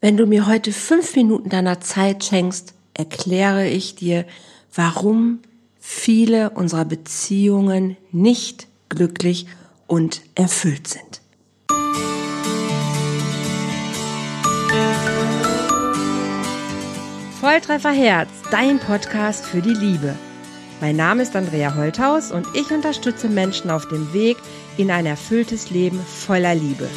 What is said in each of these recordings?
Wenn du mir heute fünf Minuten deiner Zeit schenkst, erkläre ich dir, warum viele unserer Beziehungen nicht glücklich und erfüllt sind. Volltreffer Herz, dein Podcast für die Liebe. Mein Name ist Andrea Holthaus und ich unterstütze Menschen auf dem Weg in ein erfülltes Leben voller Liebe.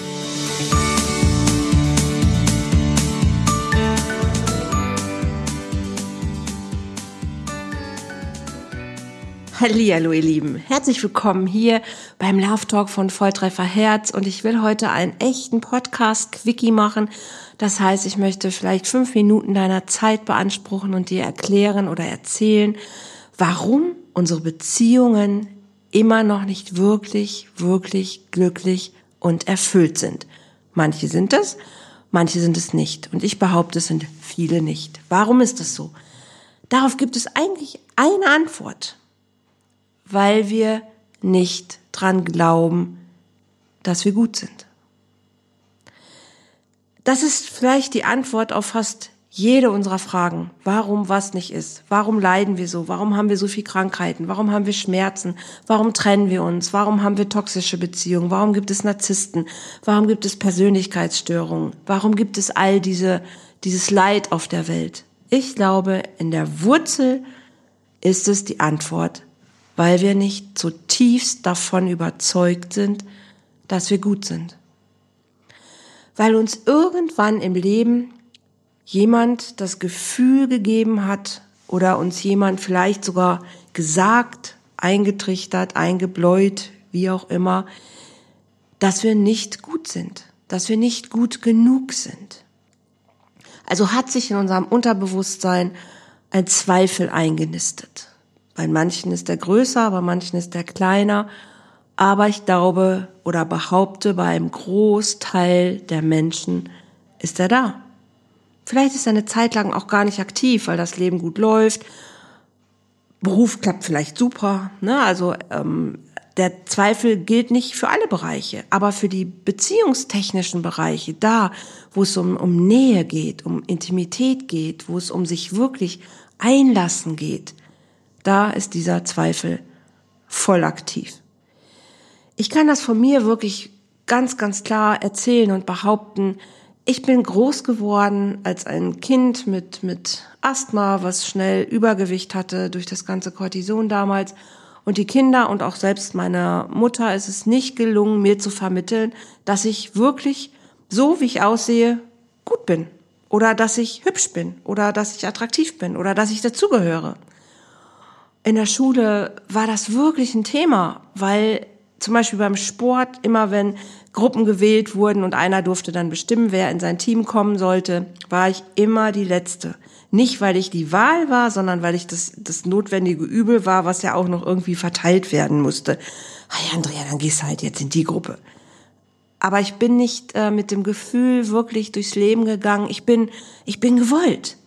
Hallo, ihr Lieben. Herzlich willkommen hier beim Love Talk von Volltreffer Herz und ich will heute einen echten Podcast Quickie machen. Das heißt, ich möchte vielleicht fünf Minuten deiner Zeit beanspruchen und dir erklären oder erzählen, warum unsere Beziehungen immer noch nicht wirklich, wirklich glücklich und erfüllt sind. Manche sind es, manche sind es nicht. Und ich behaupte, es sind viele nicht. Warum ist das so? Darauf gibt es eigentlich eine Antwort weil wir nicht dran glauben, dass wir gut sind. Das ist vielleicht die Antwort auf fast jede unserer Fragen. Warum was nicht ist? Warum leiden wir so? Warum haben wir so viel Krankheiten? Warum haben wir Schmerzen? Warum trennen wir uns? Warum haben wir toxische Beziehungen? Warum gibt es Narzissten? Warum gibt es Persönlichkeitsstörungen? Warum gibt es all diese, dieses Leid auf der Welt? Ich glaube, in der Wurzel ist es die Antwort, weil wir nicht zutiefst davon überzeugt sind, dass wir gut sind. Weil uns irgendwann im Leben jemand das Gefühl gegeben hat oder uns jemand vielleicht sogar gesagt, eingetrichtert, eingebläut, wie auch immer, dass wir nicht gut sind, dass wir nicht gut genug sind. Also hat sich in unserem Unterbewusstsein ein Zweifel eingenistet. Bei manchen ist er größer, bei manchen ist er kleiner. Aber ich glaube oder behaupte, bei einem Großteil der Menschen ist er da. Vielleicht ist er eine Zeit lang auch gar nicht aktiv, weil das Leben gut läuft. Beruf klappt vielleicht super. Ne? Also ähm, der Zweifel gilt nicht für alle Bereiche, aber für die beziehungstechnischen Bereiche, da, wo es um, um Nähe geht, um Intimität geht, wo es um sich wirklich einlassen geht, da ist dieser Zweifel voll aktiv. Ich kann das von mir wirklich ganz, ganz klar erzählen und behaupten, ich bin groß geworden als ein Kind mit, mit Asthma, was schnell Übergewicht hatte durch das ganze Cortison damals. Und die Kinder und auch selbst meiner Mutter ist es nicht gelungen, mir zu vermitteln, dass ich wirklich so, wie ich aussehe, gut bin. Oder dass ich hübsch bin. Oder dass ich attraktiv bin. Oder dass ich dazugehöre in der Schule war das wirklich ein Thema, weil zum Beispiel beim Sport immer wenn Gruppen gewählt wurden und einer durfte dann bestimmen, wer in sein Team kommen sollte, war ich immer die Letzte. Nicht, weil ich die Wahl war, sondern weil ich das, das notwendige Übel war, was ja auch noch irgendwie verteilt werden musste. Hey Andrea, dann gehst du halt jetzt in die Gruppe. Aber ich bin nicht äh, mit dem Gefühl wirklich durchs Leben gegangen. Ich bin, ich bin gewollt,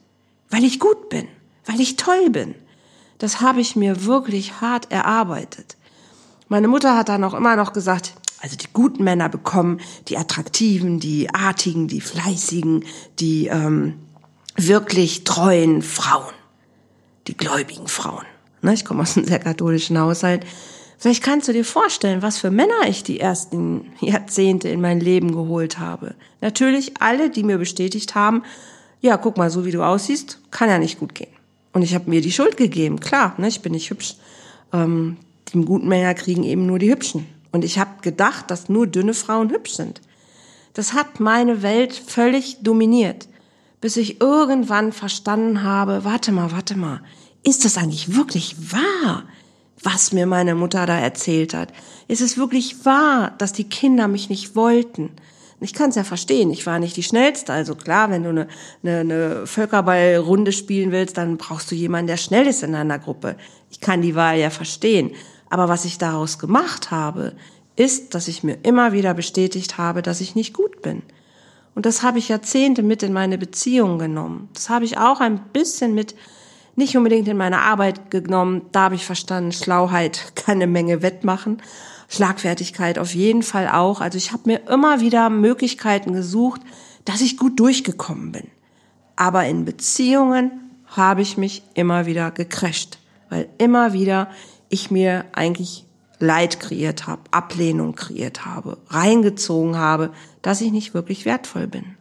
weil ich gut bin, weil ich toll bin das habe ich mir wirklich hart erarbeitet. Meine Mutter hat dann auch immer noch gesagt, also die guten Männer bekommen die attraktiven, die artigen, die fleißigen, die ähm, wirklich treuen Frauen, die gläubigen Frauen. Ne, ich komme aus einem sehr katholischen Haushalt. Vielleicht kannst du dir vorstellen, was für Männer ich die ersten Jahrzehnte in mein Leben geholt habe. Natürlich alle, die mir bestätigt haben, ja, guck mal, so wie du aussiehst, kann ja nicht gut gehen. Und ich habe mir die Schuld gegeben, klar, ne, ich bin nicht hübsch. Ähm, die guten Männer kriegen eben nur die Hübschen. Und ich habe gedacht, dass nur dünne Frauen hübsch sind. Das hat meine Welt völlig dominiert, bis ich irgendwann verstanden habe, warte mal, warte mal, ist das eigentlich wirklich wahr, was mir meine Mutter da erzählt hat? Ist es wirklich wahr, dass die Kinder mich nicht wollten? Ich kann es ja verstehen, ich war nicht die Schnellste. Also klar, wenn du eine, eine, eine Völkerballrunde spielen willst, dann brauchst du jemanden, der schnell ist in einer Gruppe. Ich kann die Wahl ja verstehen. Aber was ich daraus gemacht habe, ist, dass ich mir immer wieder bestätigt habe, dass ich nicht gut bin. Und das habe ich Jahrzehnte mit in meine Beziehung genommen. Das habe ich auch ein bisschen mit, nicht unbedingt in meine Arbeit genommen. Da habe ich verstanden, Schlauheit kann eine Menge wettmachen. Schlagfertigkeit auf jeden Fall auch. Also ich habe mir immer wieder Möglichkeiten gesucht, dass ich gut durchgekommen bin. Aber in Beziehungen habe ich mich immer wieder gecrasht, weil immer wieder ich mir eigentlich Leid kreiert habe, Ablehnung kreiert habe, reingezogen habe, dass ich nicht wirklich wertvoll bin.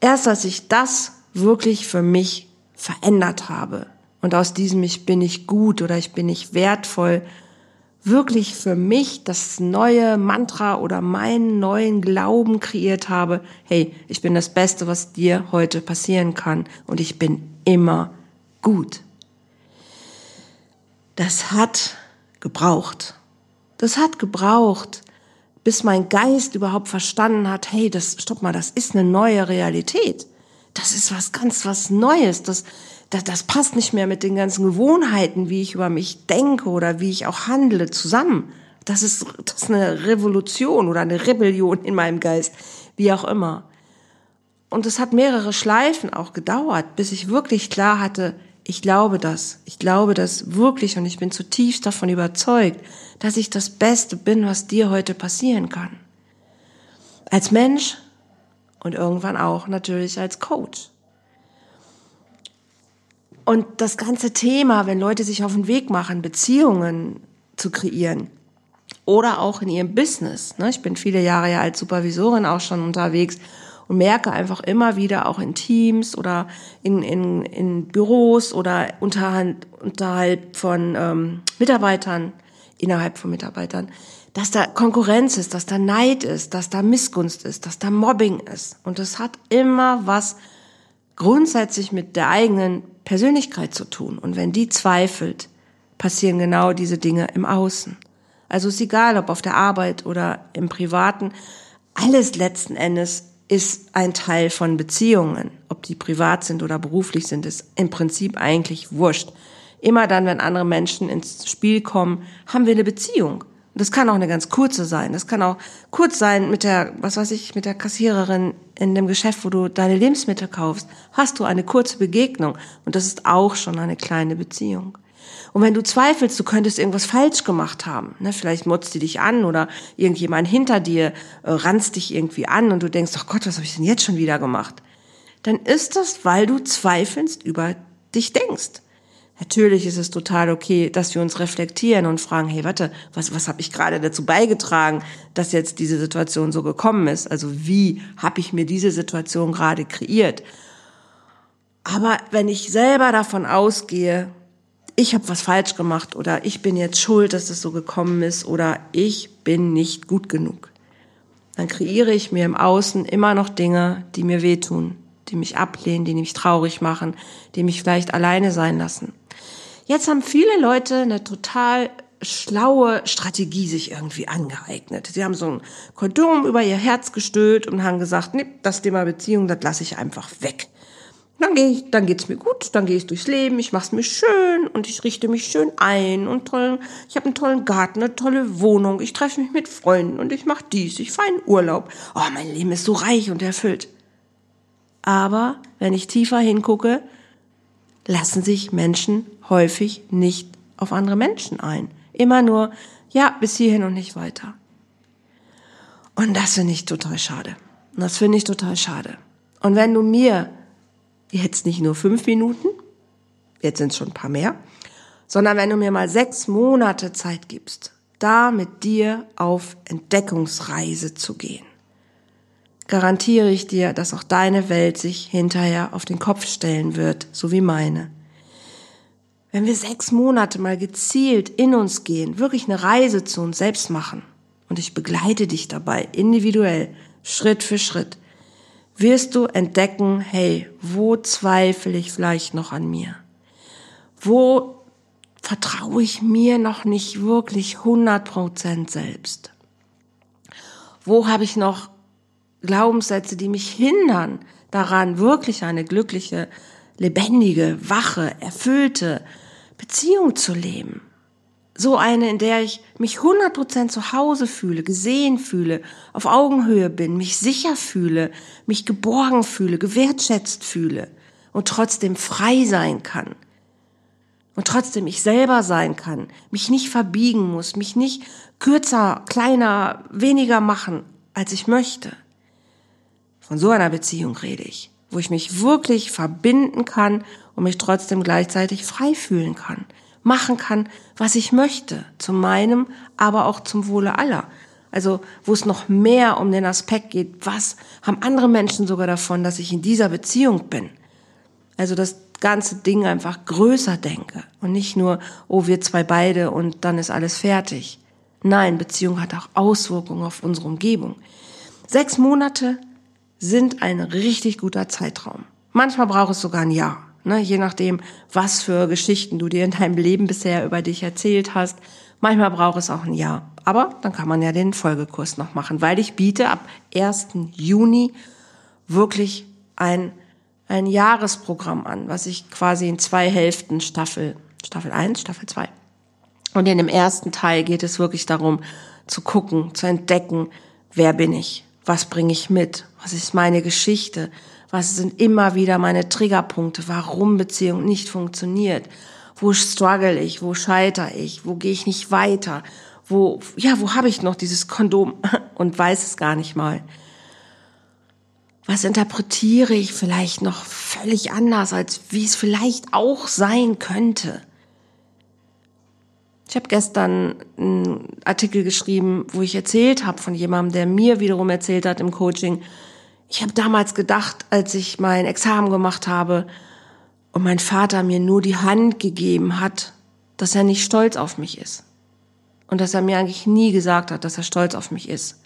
Erst als ich das wirklich für mich verändert habe und aus diesem ich bin nicht gut oder ich bin nicht wertvoll wirklich für mich das neue Mantra oder meinen neuen Glauben kreiert habe, hey, ich bin das Beste, was dir heute passieren kann und ich bin immer gut. Das hat gebraucht. Das hat gebraucht, bis mein Geist überhaupt verstanden hat, hey, das, stopp mal, das ist eine neue Realität. Das ist was ganz was Neues. Das, das, das passt nicht mehr mit den ganzen Gewohnheiten, wie ich über mich denke oder wie ich auch handle, zusammen. Das ist, das ist eine Revolution oder eine Rebellion in meinem Geist, wie auch immer. Und es hat mehrere Schleifen auch gedauert, bis ich wirklich klar hatte, ich glaube das, ich glaube das wirklich und ich bin zutiefst davon überzeugt, dass ich das Beste bin, was dir heute passieren kann. Als Mensch und irgendwann auch natürlich als Coach. Und das ganze Thema, wenn Leute sich auf den Weg machen, Beziehungen zu kreieren oder auch in ihrem Business. Ne? Ich bin viele Jahre ja als Supervisorin auch schon unterwegs und merke einfach immer wieder auch in Teams oder in, in, in Büros oder unterhalb, unterhalb von ähm, Mitarbeitern, innerhalb von Mitarbeitern, dass da Konkurrenz ist, dass da Neid ist, dass da Missgunst ist, dass da Mobbing ist. Und das hat immer was grundsätzlich mit der eigenen Persönlichkeit zu tun. Und wenn die zweifelt, passieren genau diese Dinge im Außen. Also ist egal, ob auf der Arbeit oder im Privaten, alles letzten Endes ist ein Teil von Beziehungen. Ob die privat sind oder beruflich sind, ist im Prinzip eigentlich wurscht. Immer dann, wenn andere Menschen ins Spiel kommen, haben wir eine Beziehung. Das kann auch eine ganz kurze sein. Das kann auch kurz sein mit der, was weiß ich, mit der Kassiererin in dem Geschäft, wo du deine Lebensmittel kaufst. Hast du eine kurze Begegnung. Und das ist auch schon eine kleine Beziehung. Und wenn du zweifelst, du könntest irgendwas falsch gemacht haben, ne, vielleicht motzt die dich an oder irgendjemand hinter dir äh, ranzt dich irgendwie an und du denkst, ach Gott, was habe ich denn jetzt schon wieder gemacht? Dann ist das, weil du zweifelst über dich denkst. Natürlich ist es total okay, dass wir uns reflektieren und fragen, hey, warte, was, was habe ich gerade dazu beigetragen, dass jetzt diese Situation so gekommen ist? Also wie habe ich mir diese Situation gerade kreiert? Aber wenn ich selber davon ausgehe, ich habe was falsch gemacht oder ich bin jetzt schuld, dass es so gekommen ist oder ich bin nicht gut genug, dann kreiere ich mir im Außen immer noch Dinge, die mir wehtun, die mich ablehnen, die mich traurig machen, die mich vielleicht alleine sein lassen. Jetzt haben viele Leute eine total schlaue Strategie sich irgendwie angeeignet. Sie haben so ein Kondom über ihr Herz gestülpt und haben gesagt, nee, das Thema Beziehung, das lasse ich einfach weg. Dann gehe ich, dann geht's mir gut, dann gehe ich durchs Leben, ich mach's mir schön und ich richte mich schön ein und toll, ich habe einen tollen Garten, eine tolle Wohnung, ich treffe mich mit Freunden und ich mache dies, ich fahre in Urlaub. Oh, mein Leben ist so reich und erfüllt. Aber wenn ich tiefer hingucke, lassen sich Menschen häufig nicht auf andere Menschen ein. Immer nur, ja, bis hierhin und nicht weiter. Und das finde ich total schade. Und das finde ich total schade. Und wenn du mir jetzt nicht nur fünf Minuten, jetzt sind es schon ein paar mehr, sondern wenn du mir mal sechs Monate Zeit gibst, da mit dir auf Entdeckungsreise zu gehen, garantiere ich dir, dass auch deine Welt sich hinterher auf den Kopf stellen wird, so wie meine. Wenn wir sechs Monate mal gezielt in uns gehen, wirklich eine Reise zu uns selbst machen, und ich begleite dich dabei individuell, Schritt für Schritt, wirst du entdecken, hey, wo zweifle ich vielleicht noch an mir? Wo vertraue ich mir noch nicht wirklich 100% selbst? Wo habe ich noch Glaubenssätze, die mich hindern daran, wirklich eine glückliche, lebendige, wache, erfüllte Beziehung zu leben. So eine, in der ich mich 100% zu Hause fühle, gesehen fühle, auf Augenhöhe bin, mich sicher fühle, mich geborgen fühle, gewertschätzt fühle und trotzdem frei sein kann. Und trotzdem ich selber sein kann, mich nicht verbiegen muss, mich nicht kürzer, kleiner, weniger machen, als ich möchte Von so einer Beziehung rede ich, wo ich mich wirklich verbinden kann und mich trotzdem gleichzeitig frei fühlen kann, machen kann, was ich möchte, zu meinem, aber auch zum Wohle aller. Also wo es noch mehr um den Aspekt geht, was haben andere Menschen sogar davon, dass ich in dieser Beziehung bin. Also das ganze Ding einfach größer denke und nicht nur, oh, wir zwei beide und dann ist alles fertig. Nein, Beziehung hat auch Auswirkungen auf unsere Umgebung. Sechs Monate sind ein richtig guter Zeitraum. Manchmal braucht es sogar ein Jahr, ne? je nachdem, was für Geschichten du dir in deinem Leben bisher über dich erzählt hast. Manchmal braucht es auch ein Jahr. Aber dann kann man ja den Folgekurs noch machen, weil ich biete ab 1. Juni wirklich ein, ein Jahresprogramm an, was ich quasi in zwei Hälften Staffel, Staffel 1, Staffel 2. Und in dem ersten Teil geht es wirklich darum, zu gucken, zu entdecken, wer bin ich? Was bringe ich mit? Was ist meine Geschichte? Was sind immer wieder meine Triggerpunkte? Warum Beziehung nicht funktioniert? Wo struggle ich? Wo scheitere ich? Wo gehe ich nicht weiter? Wo, ja, wo habe ich noch dieses Kondom und weiß es gar nicht mal? Was interpretiere ich vielleicht noch völlig anders, als wie es vielleicht auch sein könnte? Ich habe gestern einen Artikel geschrieben, wo ich erzählt habe von jemandem, der mir wiederum erzählt hat im Coaching, ich habe damals gedacht, als ich mein Examen gemacht habe und mein Vater mir nur die Hand gegeben hat, dass er nicht stolz auf mich ist. Und dass er mir eigentlich nie gesagt hat, dass er stolz auf mich ist.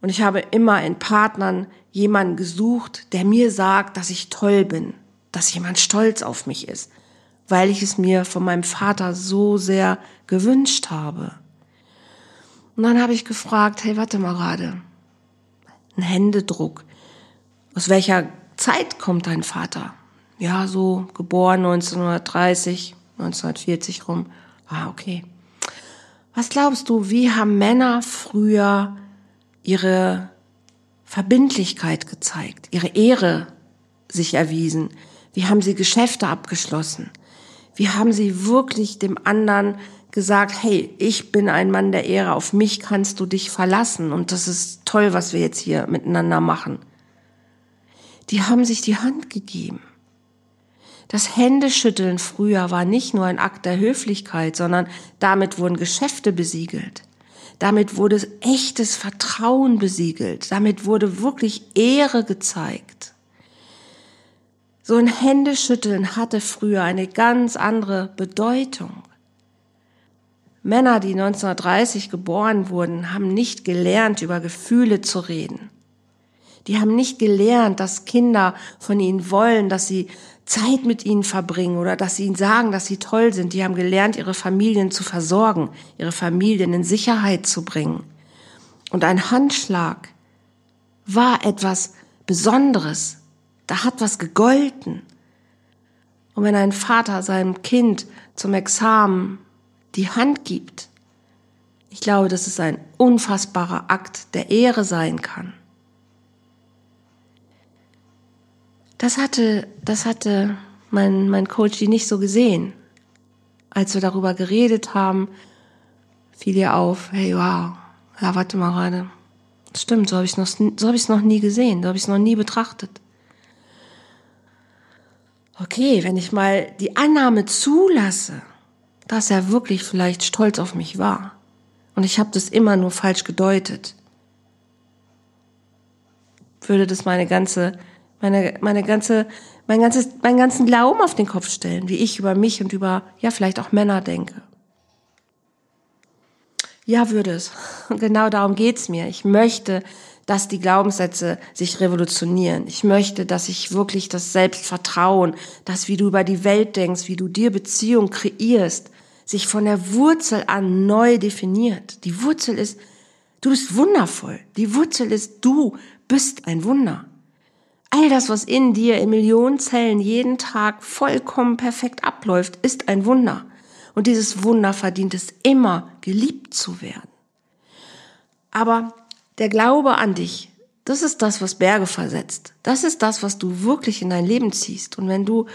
Und ich habe immer in Partnern jemanden gesucht, der mir sagt, dass ich toll bin, dass jemand stolz auf mich ist weil ich es mir von meinem Vater so sehr gewünscht habe. Und dann habe ich gefragt, hey, warte mal gerade, ein Händedruck. Aus welcher Zeit kommt dein Vater? Ja, so geboren 1930, 1940 rum. Ah, okay. Was glaubst du, wie haben Männer früher ihre Verbindlichkeit gezeigt, ihre Ehre sich erwiesen? Wie haben sie Geschäfte abgeschlossen? Wie haben sie wirklich dem anderen gesagt, hey, ich bin ein Mann der Ehre, auf mich kannst du dich verlassen und das ist toll, was wir jetzt hier miteinander machen. Die haben sich die Hand gegeben. Das Händeschütteln früher war nicht nur ein Akt der Höflichkeit, sondern damit wurden Geschäfte besiegelt. Damit wurde echtes Vertrauen besiegelt. Damit wurde wirklich Ehre gezeigt. So ein Händeschütteln hatte früher eine ganz andere Bedeutung. Männer, die 1930 geboren wurden, haben nicht gelernt, über Gefühle zu reden. Die haben nicht gelernt, dass Kinder von ihnen wollen, dass sie Zeit mit ihnen verbringen oder dass sie ihnen sagen, dass sie toll sind. Die haben gelernt, ihre Familien zu versorgen, ihre Familien in Sicherheit zu bringen. Und ein Handschlag war etwas Besonderes, da hat was gegolten. Und wenn ein Vater seinem Kind zum Examen die Hand gibt, ich glaube, dass es ein unfassbarer Akt der Ehre sein kann. Das hatte, das hatte mein, mein Coach nicht so gesehen. Als wir darüber geredet haben, fiel ihr auf, hey, wow, ja, warte mal gerade. Stimmt, so habe ich es noch, so hab noch nie gesehen, so habe ich es noch nie betrachtet okay, wenn ich mal die Annahme zulasse, dass er wirklich vielleicht stolz auf mich war und ich habe das immer nur falsch gedeutet, würde das meine ganze, meine, meine ganze, mein ganzes, meinen ganzen Glauben auf den Kopf stellen, wie ich über mich und über, ja, vielleicht auch Männer denke. Ja, würde es. Genau darum geht's mir. Ich möchte, dass die Glaubenssätze sich revolutionieren. Ich möchte, dass ich wirklich das Selbstvertrauen, das, wie du über die Welt denkst, wie du dir Beziehung kreierst, sich von der Wurzel an neu definiert. Die Wurzel ist, du bist wundervoll. Die Wurzel ist, du bist ein Wunder. All das, was in dir in Millionen Zellen jeden Tag vollkommen perfekt abläuft, ist ein Wunder. Und dieses Wunder verdient es immer, geliebt zu werden. Aber der Glaube an dich, das ist das, was Berge versetzt. Das ist das, was du wirklich in dein Leben ziehst. Und wenn du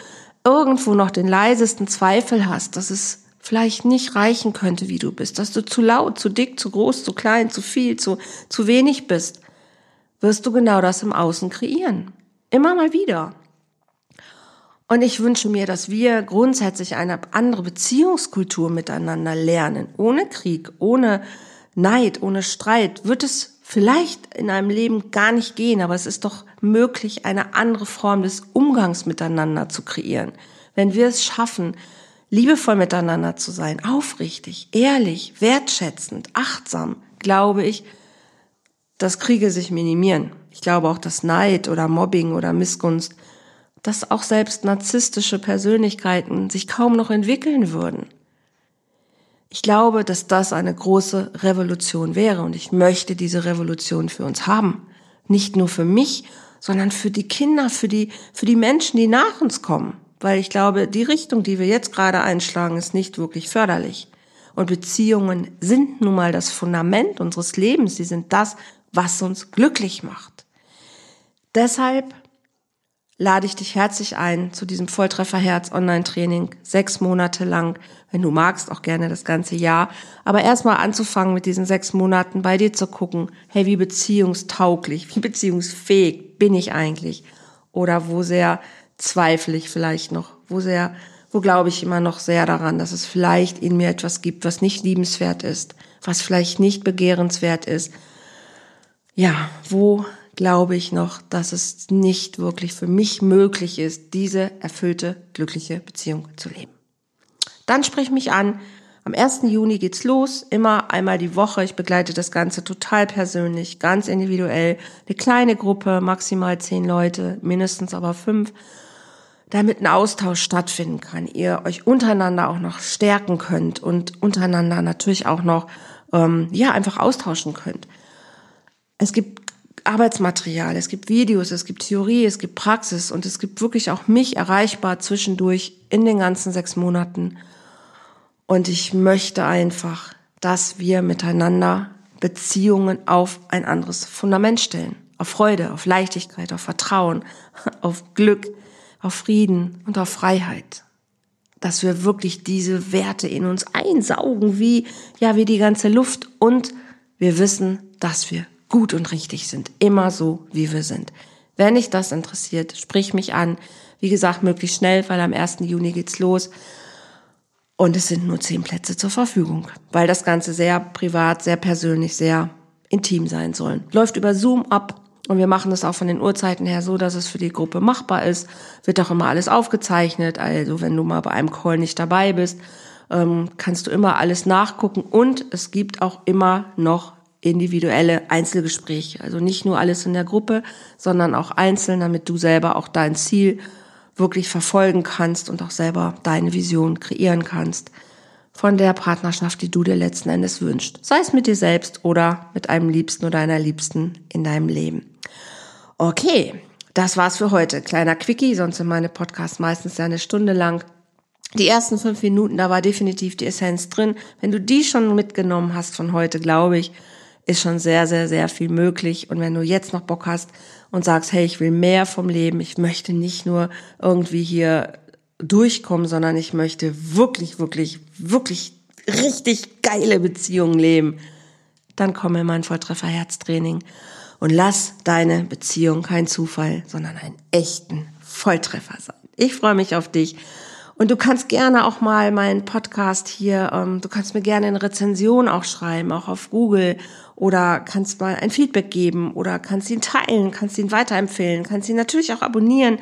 irgendwo noch den leisesten Zweifel hast, dass es vielleicht nicht reichen könnte, wie du bist, dass du zu laut, zu dick, zu groß, zu klein, zu viel, zu, zu wenig bist, wirst du genau das im Außen kreieren. Immer mal wieder. Und ich wünsche mir, dass wir grundsätzlich eine andere Beziehungskultur miteinander lernen. Ohne Krieg, ohne Neid, ohne Streit wird es vielleicht in einem Leben gar nicht gehen, aber es ist doch möglich, eine andere Form des Umgangs miteinander zu kreieren. Wenn wir es schaffen, liebevoll miteinander zu sein, aufrichtig, ehrlich, wertschätzend, achtsam, glaube ich, dass Kriege sich minimieren. Ich glaube auch, dass Neid oder Mobbing oder Missgunst, dass auch selbst narzisstische Persönlichkeiten sich kaum noch entwickeln würden. Ich glaube, dass das eine große Revolution wäre und ich möchte diese Revolution für uns haben. Nicht nur für mich, sondern für die Kinder, für die, für die Menschen, die nach uns kommen. Weil ich glaube, die Richtung, die wir jetzt gerade einschlagen, ist nicht wirklich förderlich. Und Beziehungen sind nun mal das Fundament unseres Lebens. Sie sind das, was uns glücklich macht. Deshalb lade ich dich herzlich ein zu diesem Volltrefferherz Online-Training, sechs Monate lang, wenn du magst, auch gerne das ganze Jahr. Aber erstmal anzufangen mit diesen sechs Monaten bei dir zu gucken, hey, wie beziehungstauglich, wie beziehungsfähig bin ich eigentlich? Oder wo sehr zweifle ich vielleicht noch? Wo sehr, wo glaube ich immer noch sehr daran, dass es vielleicht in mir etwas gibt, was nicht liebenswert ist, was vielleicht nicht begehrenswert ist? Ja, wo glaube ich noch, dass es nicht wirklich für mich möglich ist, diese erfüllte, glückliche Beziehung zu leben. Dann sprich mich an. Am 1. Juni geht's los, immer einmal die Woche. Ich begleite das Ganze total persönlich, ganz individuell. Eine kleine Gruppe, maximal zehn Leute, mindestens aber fünf, damit ein Austausch stattfinden kann. Ihr euch untereinander auch noch stärken könnt und untereinander natürlich auch noch ähm, ja einfach austauschen könnt. Es gibt Arbeitsmaterial, es gibt Videos, es gibt Theorie, es gibt Praxis und es gibt wirklich auch mich erreichbar zwischendurch in den ganzen sechs Monaten. Und ich möchte einfach, dass wir miteinander Beziehungen auf ein anderes Fundament stellen. Auf Freude, auf Leichtigkeit, auf Vertrauen, auf Glück, auf Frieden und auf Freiheit. Dass wir wirklich diese Werte in uns einsaugen, wie, ja, wie die ganze Luft und wir wissen, dass wir gut und richtig sind. Immer so, wie wir sind. Wenn dich das interessiert, sprich mich an. Wie gesagt, möglichst schnell, weil am 1. Juni geht's los. Und es sind nur zehn Plätze zur Verfügung, weil das Ganze sehr privat, sehr persönlich, sehr intim sein soll. Läuft über Zoom ab und wir machen das auch von den Uhrzeiten her so, dass es für die Gruppe machbar ist. Wird auch immer alles aufgezeichnet. Also wenn du mal bei einem Call nicht dabei bist, ähm, kannst du immer alles nachgucken. Und es gibt auch immer noch individuelle Einzelgespräche. Also nicht nur alles in der Gruppe, sondern auch einzeln, damit du selber auch dein Ziel wirklich verfolgen kannst und auch selber deine Vision kreieren kannst von der Partnerschaft, die du dir letzten Endes wünschst. Sei es mit dir selbst oder mit einem Liebsten oder einer Liebsten in deinem Leben. Okay, das war's für heute. Kleiner Quickie, sonst sind meine Podcasts meistens ja eine Stunde lang. Die ersten fünf Minuten, da war definitiv die Essenz drin. Wenn du die schon mitgenommen hast von heute, glaube ich, ist schon sehr, sehr, sehr viel möglich. Und wenn du jetzt noch Bock hast und sagst, hey, ich will mehr vom Leben, ich möchte nicht nur irgendwie hier durchkommen, sondern ich möchte wirklich, wirklich, wirklich richtig geile Beziehungen leben, dann komm in mein Volltreffer Herztraining und lass deine Beziehung kein Zufall, sondern einen echten Volltreffer sein. Ich freue mich auf dich. Und du kannst gerne auch mal meinen Podcast hier, ähm, du kannst mir gerne eine Rezension auch schreiben, auch auf Google oder kannst mal ein Feedback geben oder kannst ihn teilen, kannst ihn weiterempfehlen, kannst ihn natürlich auch abonnieren,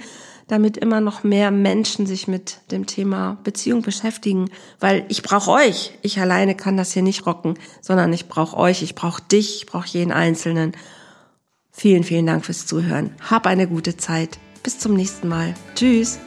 damit immer noch mehr Menschen sich mit dem Thema Beziehung beschäftigen, weil ich brauche euch. Ich alleine kann das hier nicht rocken, sondern ich brauche euch, ich brauche dich, ich brauche jeden Einzelnen. Vielen, vielen Dank fürs Zuhören. Hab eine gute Zeit. Bis zum nächsten Mal. Tschüss.